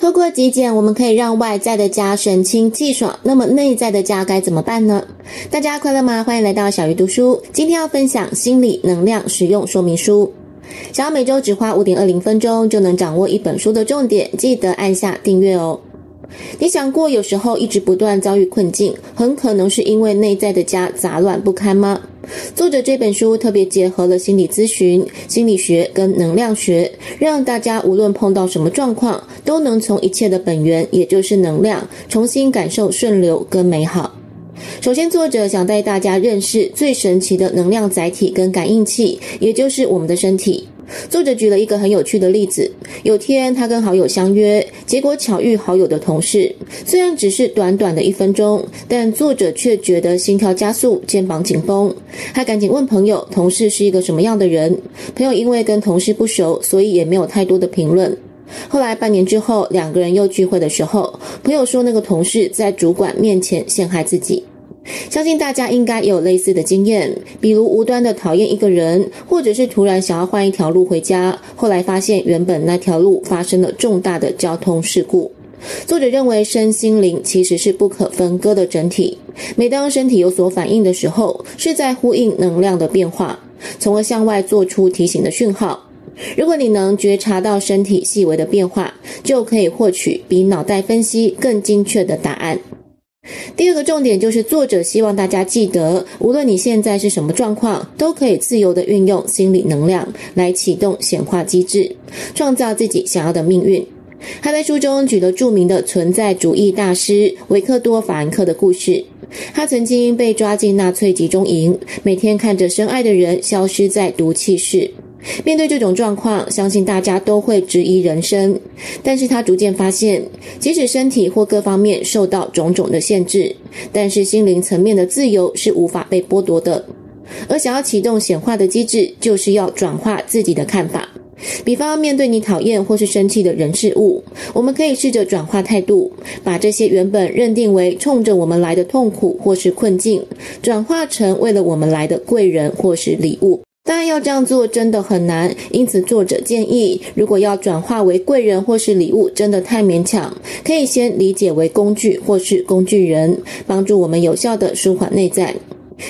透过极简，我们可以让外在的家神清气爽。那么内在的家该怎么办呢？大家快乐吗？欢迎来到小鱼读书。今天要分享心理能量使用说明书。想要每周只花五点二零分钟就能掌握一本书的重点，记得按下订阅哦。你想过，有时候一直不断遭遇困境，很可能是因为内在的家杂乱不堪吗？作者这本书特别结合了心理咨询、心理学跟能量学，让大家无论碰到什么状况，都能从一切的本源，也就是能量，重新感受顺流跟美好。首先，作者想带大家认识最神奇的能量载体跟感应器，也就是我们的身体。作者举了一个很有趣的例子：有天他跟好友相约，结果巧遇好友的同事。虽然只是短短的一分钟，但作者却觉得心跳加速、肩膀紧绷。他赶紧问朋友：“同事是一个什么样的人？”朋友因为跟同事不熟，所以也没有太多的评论。后来半年之后，两个人又聚会的时候，朋友说那个同事在主管面前陷害自己。相信大家应该也有类似的经验，比如无端的讨厌一个人，或者是突然想要换一条路回家，后来发现原本那条路发生了重大的交通事故。作者认为，身心灵其实是不可分割的整体。每当身体有所反应的时候，是在呼应能量的变化，从而向外做出提醒的讯号。如果你能觉察到身体细微的变化，就可以获取比脑袋分析更精确的答案。第二个重点就是，作者希望大家记得，无论你现在是什么状况，都可以自由地运用心理能量来启动显化机制，创造自己想要的命运。他在书中举了著名的存在主义大师维克多·法兰克的故事。他曾经被抓进纳粹集中营，每天看着深爱的人消失在毒气室。面对这种状况，相信大家都会质疑人生。但是他逐渐发现，即使身体或各方面受到种种的限制，但是心灵层面的自由是无法被剥夺的。而想要启动显化的机制，就是要转化自己的看法。比方，面对你讨厌或是生气的人事物，我们可以试着转化态度，把这些原本认定为冲着我们来的痛苦或是困境，转化成为了我们来的贵人或是礼物。当然，要这样做真的很难，因此作者建议，如果要转化为贵人或是礼物，真的太勉强，可以先理解为工具或是工具人，帮助我们有效的舒缓内在。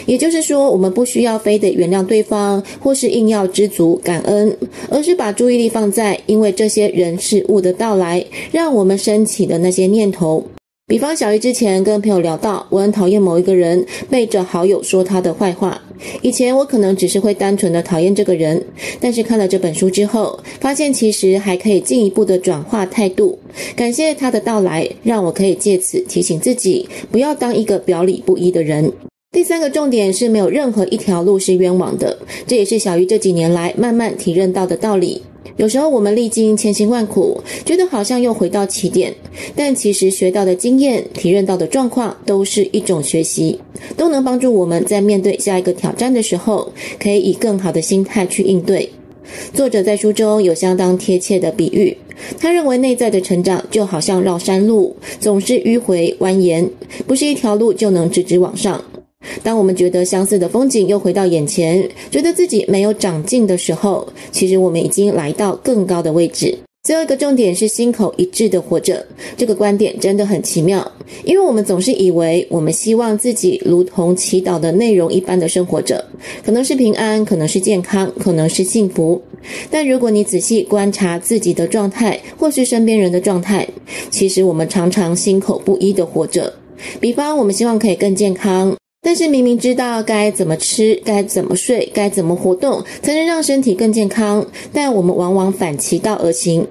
也就是说，我们不需要非得原谅对方，或是硬要知足感恩，而是把注意力放在因为这些人事物的到来，让我们升起的那些念头。比方，小鱼之前跟朋友聊到，我很讨厌某一个人，背着好友说他的坏话。以前我可能只是会单纯的讨厌这个人，但是看了这本书之后，发现其实还可以进一步的转化态度，感谢他的到来，让我可以借此提醒自己，不要当一个表里不一的人。第三个重点是没有任何一条路是冤枉的，这也是小鱼这几年来慢慢体认到的道理。有时候我们历经千辛万苦，觉得好像又回到起点，但其实学到的经验、体认到的状况都是一种学习，都能帮助我们在面对下一个挑战的时候，可以以更好的心态去应对。作者在书中有相当贴切的比喻，他认为内在的成长就好像绕山路，总是迂回蜿蜒，不是一条路就能直直往上。当我们觉得相似的风景又回到眼前，觉得自己没有长进的时候，其实我们已经来到更高的位置。最后一个重点是心口一致的活着，这个观点真的很奇妙，因为我们总是以为我们希望自己如同祈祷的内容一般的生活着，可能是平安，可能是健康，可能是幸福。但如果你仔细观察自己的状态，或是身边人的状态，其实我们常常心口不一的活着。比方，我们希望可以更健康。但是明明知道该怎么吃、该怎么睡、该怎么活动才能让身体更健康，但我们往往反其道而行。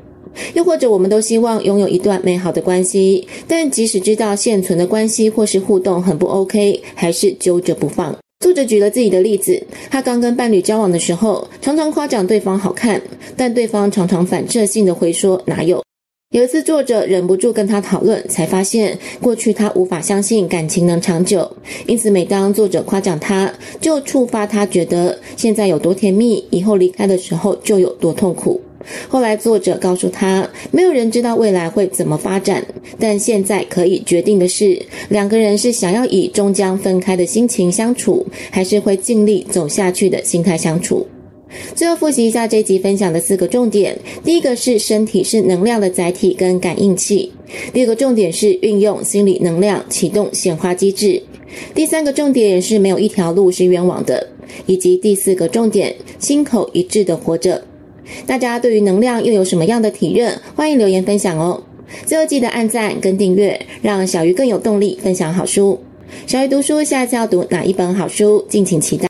又或者，我们都希望拥有一段美好的关系，但即使知道现存的关系或是互动很不 OK，还是揪着不放。作者举了自己的例子，他刚跟伴侣交往的时候，常常夸奖对方好看，但对方常常反射性的回说哪有。有一次，作者忍不住跟他讨论，才发现过去他无法相信感情能长久，因此每当作者夸奖他，就触发他觉得现在有多甜蜜，以后离开的时候就有多痛苦。后来作者告诉他，没有人知道未来会怎么发展，但现在可以决定的是，两个人是想要以终将分开的心情相处，还是会尽力走下去的心态相处。最后复习一下这集分享的四个重点：第一个是身体是能量的载体跟感应器；第二个重点是运用心理能量启动显化机制；第三个重点是没有一条路是冤枉的；以及第四个重点，心口一致的活着。大家对于能量又有什么样的体认？欢迎留言分享哦！最后记得按赞跟订阅，让小鱼更有动力分享好书。小鱼读书下次要读哪一本好书？敬请期待。